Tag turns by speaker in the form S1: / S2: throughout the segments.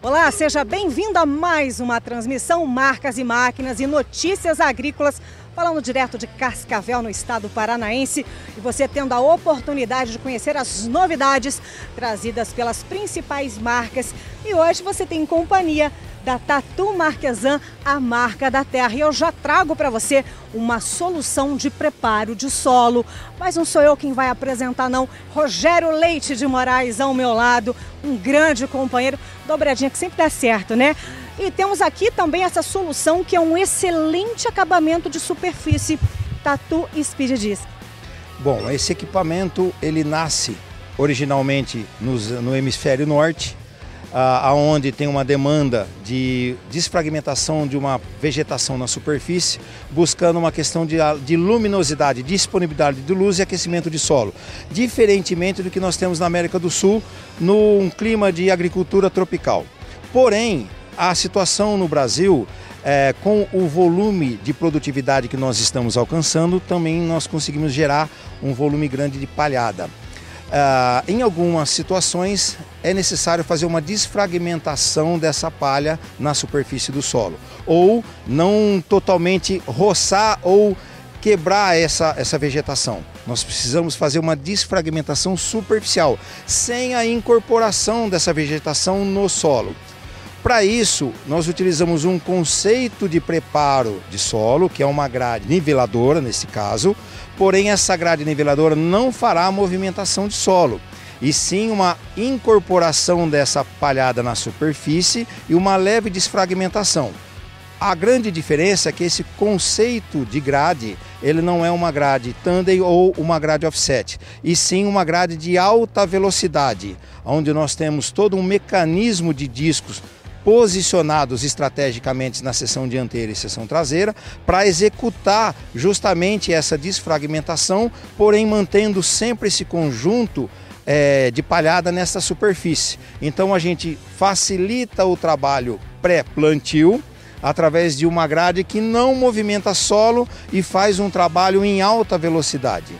S1: Olá, seja bem-vindo a mais uma transmissão Marcas e Máquinas e Notícias Agrícolas, falando direto de Cascavel, no estado paranaense, e você tendo a oportunidade de conhecer as novidades trazidas pelas principais marcas. E hoje você tem companhia da Tatu Marquesan, a marca da terra. E eu já trago para você uma solução de preparo de solo. Mas não sou eu quem vai apresentar, não. Rogério Leite de Moraes ao meu lado, um grande companheiro. Dobradinha que sempre dá certo, né? E temos aqui também essa solução que é um excelente acabamento de superfície, Tatu Speed Disc.
S2: Bom, esse equipamento ele nasce originalmente nos, no hemisfério norte, aonde tem uma demanda de desfragmentação de uma vegetação na superfície, buscando uma questão de, de luminosidade, disponibilidade de luz e aquecimento de solo, diferentemente do que nós temos na América do Sul, num clima de agricultura tropical. Porém, a situação no Brasil é, com o volume de produtividade que nós estamos alcançando, também nós conseguimos gerar um volume grande de palhada. Uh, em algumas situações é necessário fazer uma desfragmentação dessa palha na superfície do solo, ou não totalmente roçar ou quebrar essa, essa vegetação. Nós precisamos fazer uma desfragmentação superficial, sem a incorporação dessa vegetação no solo. Para isso, nós utilizamos um conceito de preparo de solo, que é uma grade niveladora nesse caso, porém essa grade niveladora não fará movimentação de solo, e sim uma incorporação dessa palhada na superfície e uma leve desfragmentação. A grande diferença é que esse conceito de grade, ele não é uma grade tandem ou uma grade offset, e sim uma grade de alta velocidade, onde nós temos todo um mecanismo de discos posicionados estrategicamente na seção dianteira e seção traseira para executar justamente essa desfragmentação, porém mantendo sempre esse conjunto é, de palhada nessa superfície. Então a gente facilita o trabalho pré-plantio através de uma grade que não movimenta solo e faz um trabalho em alta velocidade.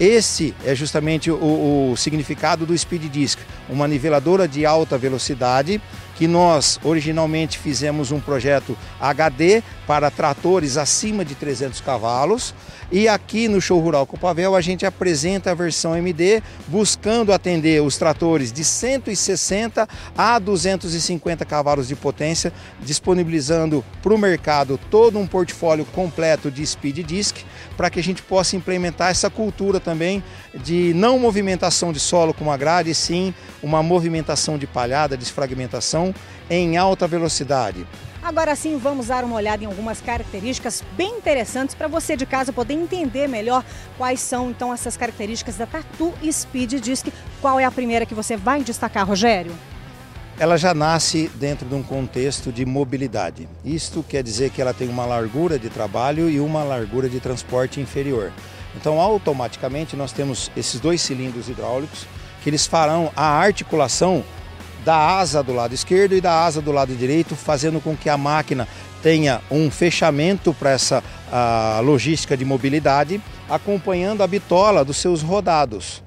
S2: Esse é justamente o, o significado do Speed Disc, uma niveladora de alta velocidade que nós originalmente fizemos um projeto HD para tratores acima de 300 cavalos. E aqui no Show Rural Copavel a gente apresenta a versão MD buscando atender os tratores de 160 a 250 cavalos de potência, disponibilizando para o mercado todo um portfólio completo de Speed Disc para que a gente possa implementar essa cultura também de não movimentação de solo com a grade, sim uma movimentação de palhada, desfragmentação em alta velocidade.
S1: Agora sim, vamos dar uma olhada em algumas características bem interessantes para você de casa poder entender melhor quais são então essas características da Tatu Speed Disc. Qual é a primeira que você vai destacar, Rogério?
S2: Ela já nasce dentro de um contexto de mobilidade. Isto quer dizer que ela tem uma largura de trabalho e uma largura de transporte inferior. Então, automaticamente, nós temos esses dois cilindros hidráulicos que eles farão a articulação da asa do lado esquerdo e da asa do lado direito, fazendo com que a máquina tenha um fechamento para essa logística de mobilidade, acompanhando a bitola dos seus rodados.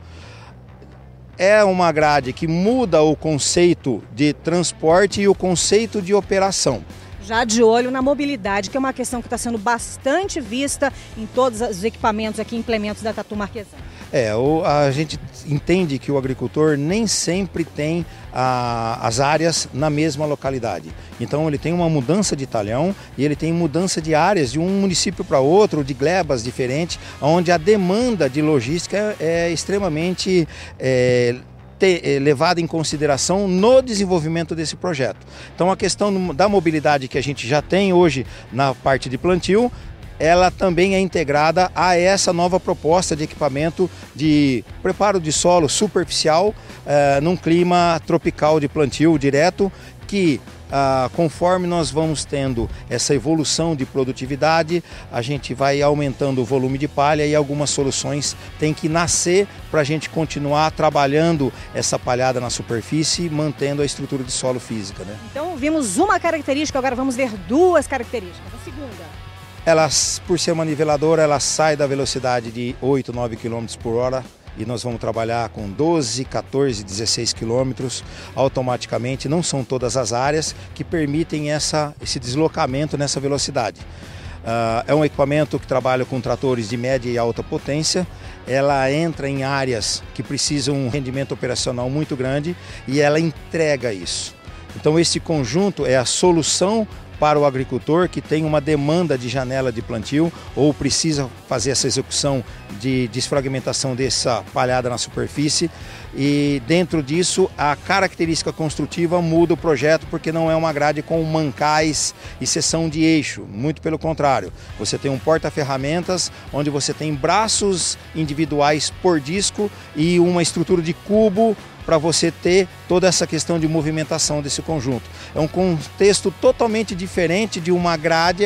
S2: É uma grade que muda o conceito de transporte e o conceito de operação
S1: já de olho na mobilidade, que é uma questão que está sendo bastante vista em todos os equipamentos aqui, implementos da Tatu Marquesana.
S2: É, a gente entende que o agricultor nem sempre tem a, as áreas na mesma localidade. Então ele tem uma mudança de talhão e ele tem mudança de áreas de um município para outro, de glebas diferentes, onde a demanda de logística é extremamente é, ter, eh, levada em consideração no desenvolvimento desse projeto. Então a questão da mobilidade que a gente já tem hoje na parte de plantio, ela também é integrada a essa nova proposta de equipamento de preparo de solo superficial eh, num clima tropical de plantio direto que ah, conforme nós vamos tendo essa evolução de produtividade, a gente vai aumentando o volume de palha e algumas soluções têm que nascer para a gente continuar trabalhando essa palhada na superfície, mantendo a estrutura de solo física. Né?
S1: Então vimos uma característica, agora vamos ver duas características. A segunda.
S2: Ela, por ser uma niveladora, ela sai da velocidade de 8, 9 km por hora e nós vamos trabalhar com 12, 14, 16 quilômetros automaticamente. Não são todas as áreas que permitem essa, esse deslocamento nessa velocidade. Uh, é um equipamento que trabalha com tratores de média e alta potência. Ela entra em áreas que precisam um rendimento operacional muito grande e ela entrega isso. Então, esse conjunto é a solução para o agricultor que tem uma demanda de janela de plantio ou precisa fazer essa execução de desfragmentação dessa palhada na superfície. E dentro disso, a característica construtiva muda o projeto porque não é uma grade com mancais e seção de eixo, muito pelo contrário. Você tem um porta-ferramentas onde você tem braços individuais por disco e uma estrutura de cubo para você ter toda essa questão de movimentação desse conjunto. É um contexto totalmente diferente de uma grade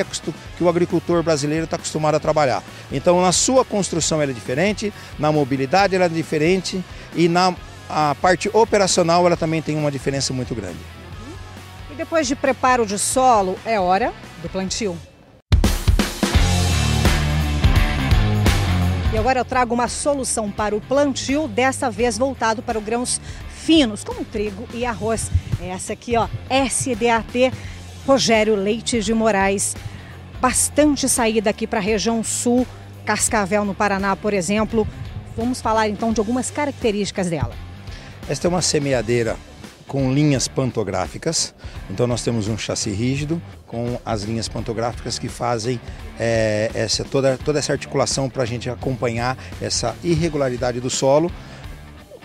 S2: que o agricultor brasileiro está acostumado a trabalhar. Então, na sua construção ela é diferente, na mobilidade ela é diferente e na parte operacional ela também tem uma diferença muito grande.
S1: E depois de preparo de solo, é hora do plantio. E agora eu trago uma solução para o plantio, dessa vez voltado para os grãos finos, como trigo e arroz. Essa aqui, ó, SDAT Rogério Leite de Moraes. Bastante saída aqui para a região sul, Cascavel no Paraná, por exemplo. Vamos falar então de algumas características dela.
S2: Esta é uma semeadeira com linhas pantográficas. Então nós temos um chassi rígido com as linhas pantográficas que fazem é, essa, toda, toda essa articulação para a gente acompanhar essa irregularidade do solo,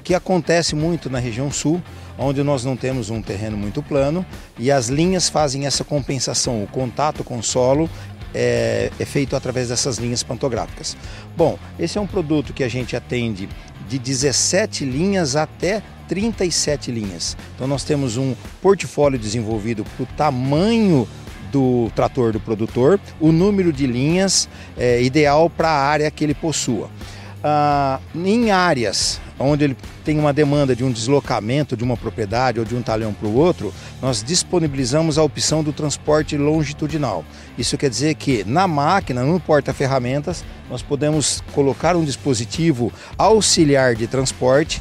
S2: que acontece muito na região sul, onde nós não temos um terreno muito plano e as linhas fazem essa compensação, o contato com o solo é, é, feito através dessas linhas pantográficas. Bom, esse é um produto que a gente atende de 17 linhas até 37 linhas. Então nós temos um portfólio desenvolvido para o tamanho do trator do produtor, o número de linhas é, ideal para a área que ele possua. Ah, em áreas onde ele tem uma demanda de um deslocamento de uma propriedade ou de um talhão para o outro, nós disponibilizamos a opção do transporte longitudinal. Isso quer dizer que na máquina, no porta-ferramentas, nós podemos colocar um dispositivo auxiliar de transporte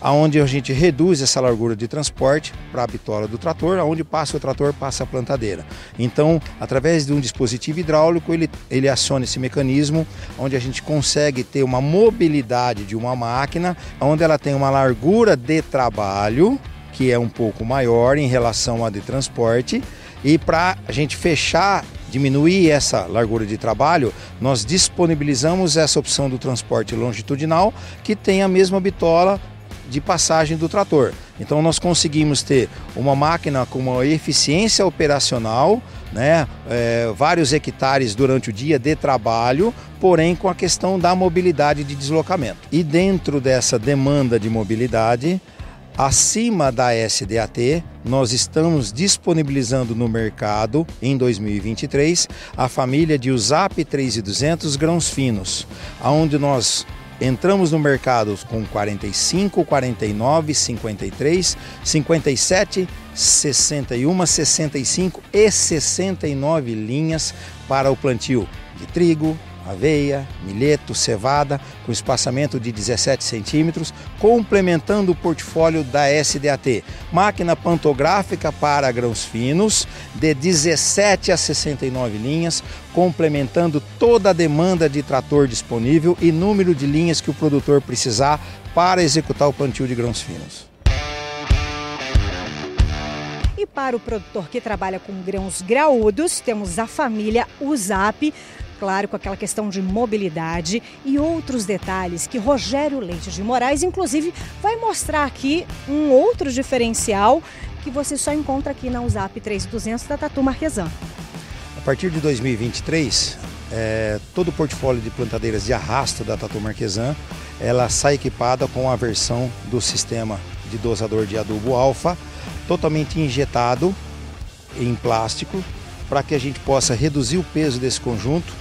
S2: aonde a gente reduz essa largura de transporte para a bitola do trator, aonde passa o trator, passa a plantadeira. Então, através de um dispositivo hidráulico, ele, ele aciona esse mecanismo, onde a gente consegue ter uma mobilidade de uma máquina, onde ela tem uma largura de trabalho, que é um pouco maior em relação à de transporte, e para a gente fechar diminuir essa largura de trabalho, nós disponibilizamos essa opção do transporte longitudinal, que tem a mesma bitola de passagem do trator. Então nós conseguimos ter uma máquina com uma eficiência operacional, né, é, vários hectares durante o dia de trabalho, porém com a questão da mobilidade de deslocamento. E dentro dessa demanda de mobilidade, acima da SDAT, nós estamos disponibilizando no mercado em 2023 a família de USAP 3200 grãos finos, aonde nós Entramos no mercado com 45, 49, 53, 57, 61, 65 e 69 linhas para o plantio de trigo, aveia, milheto, cevada, com espaçamento de 17 centímetros, complementando o portfólio da SDAT. Máquina pantográfica para grãos finos, de 17 a 69 linhas, complementando toda a demanda de trator disponível e número de linhas que o produtor precisar para executar o plantio de grãos finos.
S1: E para o produtor que trabalha com grãos graúdos, temos a família USAP, claro, com aquela questão de mobilidade e outros detalhes que Rogério Leite de Moraes, inclusive, vai mostrar aqui um outro diferencial que você só encontra aqui na USAP 3200 da Tatu Marquesan.
S2: A partir de 2023, é, todo o portfólio de plantadeiras de arrasto da Tatu Marquesan, ela sai equipada com a versão do sistema de dosador de adubo alfa, totalmente injetado em plástico, para que a gente possa reduzir o peso desse conjunto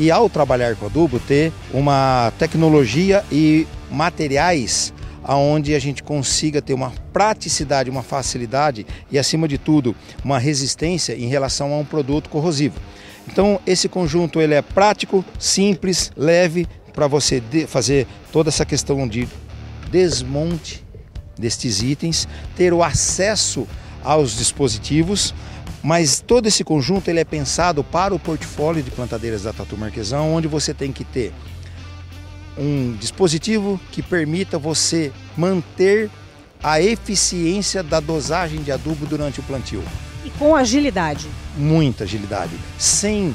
S2: e ao trabalhar com adubo ter uma tecnologia e materiais aonde a gente consiga ter uma praticidade, uma facilidade e acima de tudo uma resistência em relação a um produto corrosivo. Então esse conjunto ele é prático, simples, leve, para você fazer toda essa questão de desmonte destes itens, ter o acesso aos dispositivos, mas todo esse conjunto ele é pensado para o portfólio de plantadeiras da Tatu Marquesão, onde você tem que ter um dispositivo que permita você manter a eficiência da dosagem de adubo durante o plantio.
S1: E com agilidade?
S2: Muita agilidade, sem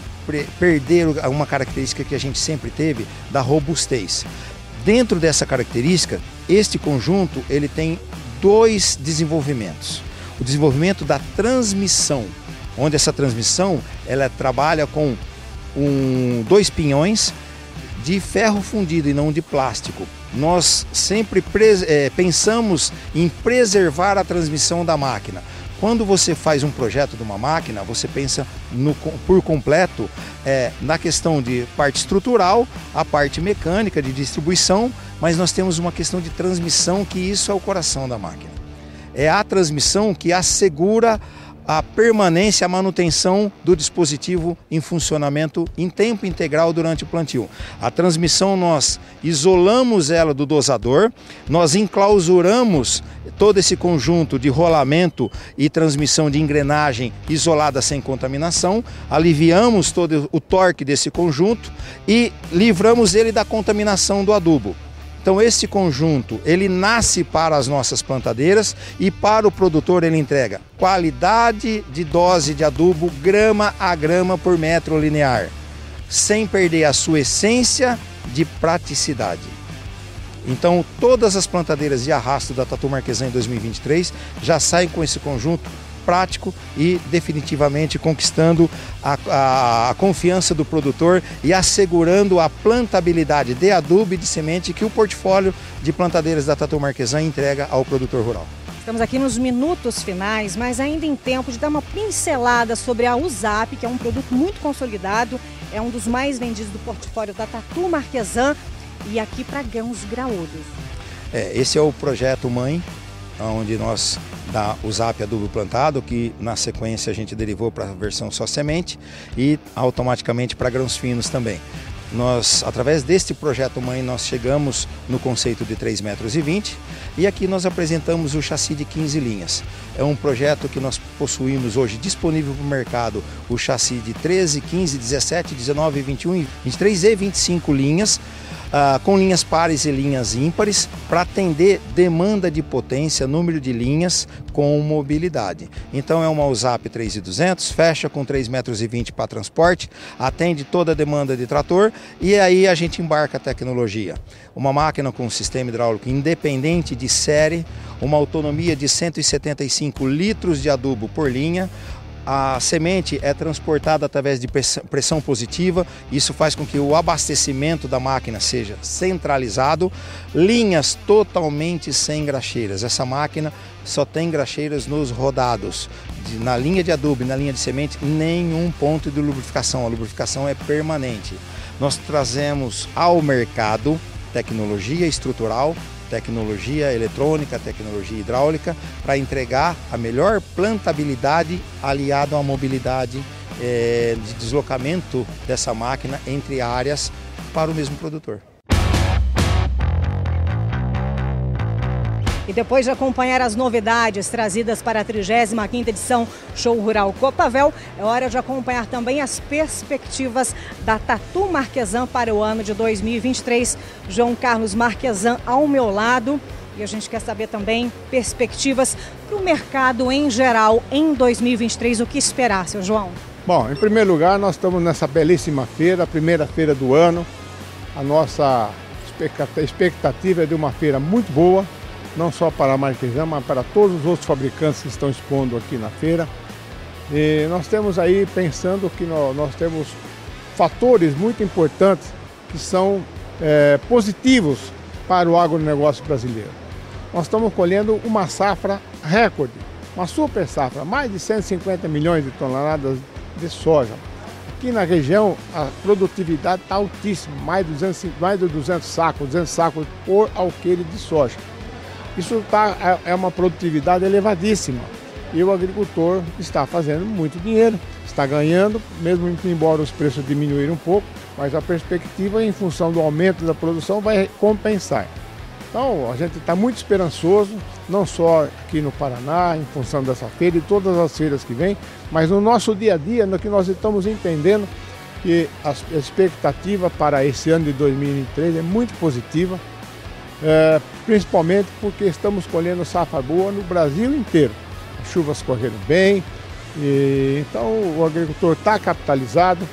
S2: perder uma característica que a gente sempre teve da robustez. Dentro dessa característica, este conjunto ele tem dois desenvolvimentos. O desenvolvimento da transmissão, onde essa transmissão ela trabalha com um, dois pinhões de ferro fundido e não de plástico. Nós sempre é, pensamos em preservar a transmissão da máquina. Quando você faz um projeto de uma máquina, você pensa no, por completo é, na questão de parte estrutural, a parte mecânica de distribuição, mas nós temos uma questão de transmissão que isso é o coração da máquina. É a transmissão que assegura a permanência, a manutenção do dispositivo em funcionamento em tempo integral durante o plantio. A transmissão nós isolamos ela do dosador, nós enclausuramos todo esse conjunto de rolamento e transmissão de engrenagem isolada sem contaminação, aliviamos todo o torque desse conjunto e livramos ele da contaminação do adubo. Então esse conjunto, ele nasce para as nossas plantadeiras e para o produtor ele entrega qualidade de dose de adubo grama a grama por metro linear, sem perder a sua essência de praticidade. Então todas as plantadeiras de arrasto da Tatu Marquesan em 2023 já saem com esse conjunto prático e definitivamente conquistando a, a, a, confiança do produtor e assegurando a plantabilidade de adubo e de semente que o portfólio de plantadeiras da Tatu Marquesan entrega ao produtor rural.
S1: Estamos aqui nos minutos finais, mas ainda em tempo de dar uma pincelada sobre a USAP, que é um produto muito consolidado, é um dos mais vendidos do portfólio da Tatu Marquesan e aqui para grãos graúdos.
S2: É, esse é o projeto mãe, onde nós da USAP adubo plantado, que na sequência a gente derivou para a versão só semente e automaticamente para grãos finos também. Nós, através deste projeto mãe, nós chegamos no conceito de 3,20 metros e aqui nós apresentamos o chassi de 15 linhas. É um projeto que nós possuímos hoje disponível para o mercado, o chassi de 13, 15, 17, 19, 21, 23 e 25 linhas, ah, com linhas pares e linhas ímpares para atender demanda de potência, número de linhas com mobilidade. Então é uma USAP 3200, fecha com 3,20 metros para transporte, atende toda a demanda de trator e aí a gente embarca a tecnologia. Uma máquina com sistema hidráulico independente de série, uma autonomia de 175 litros de adubo por linha, a semente é transportada através de pressão positiva, isso faz com que o abastecimento da máquina seja centralizado, linhas totalmente sem graxeiras. Essa máquina só tem graxeiras nos rodados. Na linha de adubo e na linha de semente, nenhum ponto de lubrificação. A lubrificação é permanente. Nós trazemos ao mercado tecnologia estrutural tecnologia eletrônica, tecnologia hidráulica, para entregar a melhor plantabilidade aliado à mobilidade é, de deslocamento dessa máquina entre áreas para o mesmo produtor.
S1: E depois de acompanhar as novidades trazidas para a 35ª edição Show Rural Copavel, é hora de acompanhar também as perspectivas da Tatu Marquesan para o ano de 2023. João Carlos Marquesan ao meu lado. E a gente quer saber também perspectivas para o mercado em geral em 2023. O que esperar, seu João?
S3: Bom, em primeiro lugar, nós estamos nessa belíssima feira, a primeira feira do ano. A nossa expectativa é de uma feira muito boa, não só para a Marquesã, mas para todos os outros fabricantes que estão expondo aqui na feira. E nós temos aí pensando que nós, nós temos fatores muito importantes que são é, positivos para o agronegócio brasileiro. Nós estamos colhendo uma safra recorde, uma super safra, mais de 150 milhões de toneladas de soja. Aqui na região a produtividade está altíssima, mais de 200, mais de 200 sacos, 200 sacos por alqueire de soja. Isso tá, é, é uma produtividade elevadíssima. E o agricultor está fazendo muito dinheiro, está ganhando, mesmo embora os preços diminuíram um pouco, mas a perspectiva, em função do aumento da produção, vai compensar. Então, a gente está muito esperançoso, não só aqui no Paraná, em função dessa feira e todas as feiras que vêm, mas no nosso dia a dia, no que nós estamos entendendo que a expectativa para esse ano de 2023 é muito positiva, é, principalmente porque estamos colhendo safra boa no Brasil inteiro. As chuvas correram bem, e, então o agricultor está capitalizado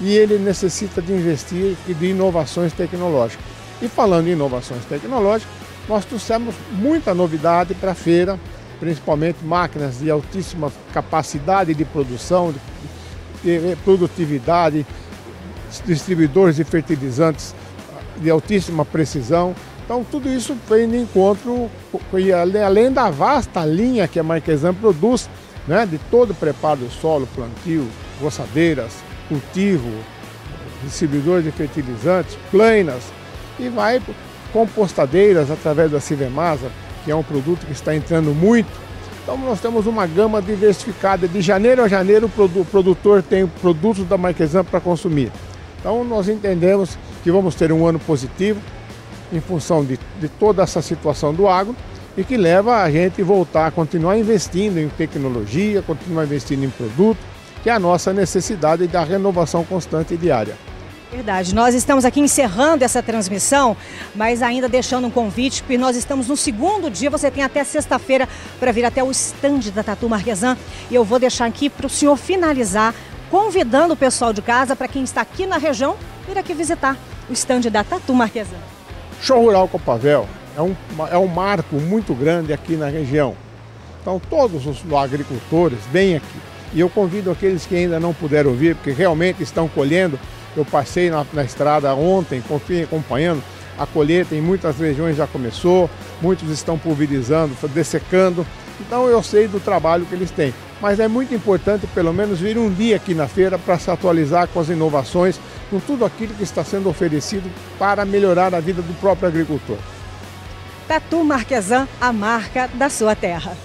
S3: e ele necessita de investir e de inovações tecnológicas. E falando em inovações tecnológicas, nós trouxemos muita novidade para a feira, principalmente máquinas de altíssima capacidade de produção, de, de produtividade, distribuidores de fertilizantes de altíssima precisão. Então tudo isso vem de encontro, além da vasta linha que a Marquesan produz, né, de todo o preparo do solo, plantio, roçadeiras, cultivo, distribuidores de fertilizantes, planas, e vai compostadeiras através da Silvemasa, que é um produto que está entrando muito. Então nós temos uma gama diversificada. De janeiro a janeiro o produtor tem produtos da Marquesan para consumir. Então nós entendemos que vamos ter um ano positivo em função de, de toda essa situação do agro e que leva a gente voltar a continuar investindo em tecnologia, continuar investindo em produto, que é a nossa necessidade da renovação constante e diária.
S1: Verdade. Nós estamos aqui encerrando essa transmissão, mas ainda deixando um convite, porque nós estamos no segundo dia. Você tem até sexta-feira para vir até o estande da Tatu Marquesan. E eu vou deixar aqui para o senhor finalizar, convidando o pessoal de casa, para quem está aqui na região, vir aqui visitar o estande da Tatu Marquesan.
S3: Show Rural Copavel é um, é um marco muito grande aqui na região. Então, todos os agricultores vêm aqui. E eu convido aqueles que ainda não puderam vir, porque realmente estão colhendo eu passei na, na estrada ontem, acompanhando. A colheita em muitas regiões já começou, muitos estão pulverizando, dessecando. Então eu sei do trabalho que eles têm. Mas é muito importante pelo menos vir um dia aqui na feira para se atualizar com as inovações, com tudo aquilo que está sendo oferecido para melhorar a vida do próprio agricultor.
S1: Tatu Marquesan, a marca da sua terra.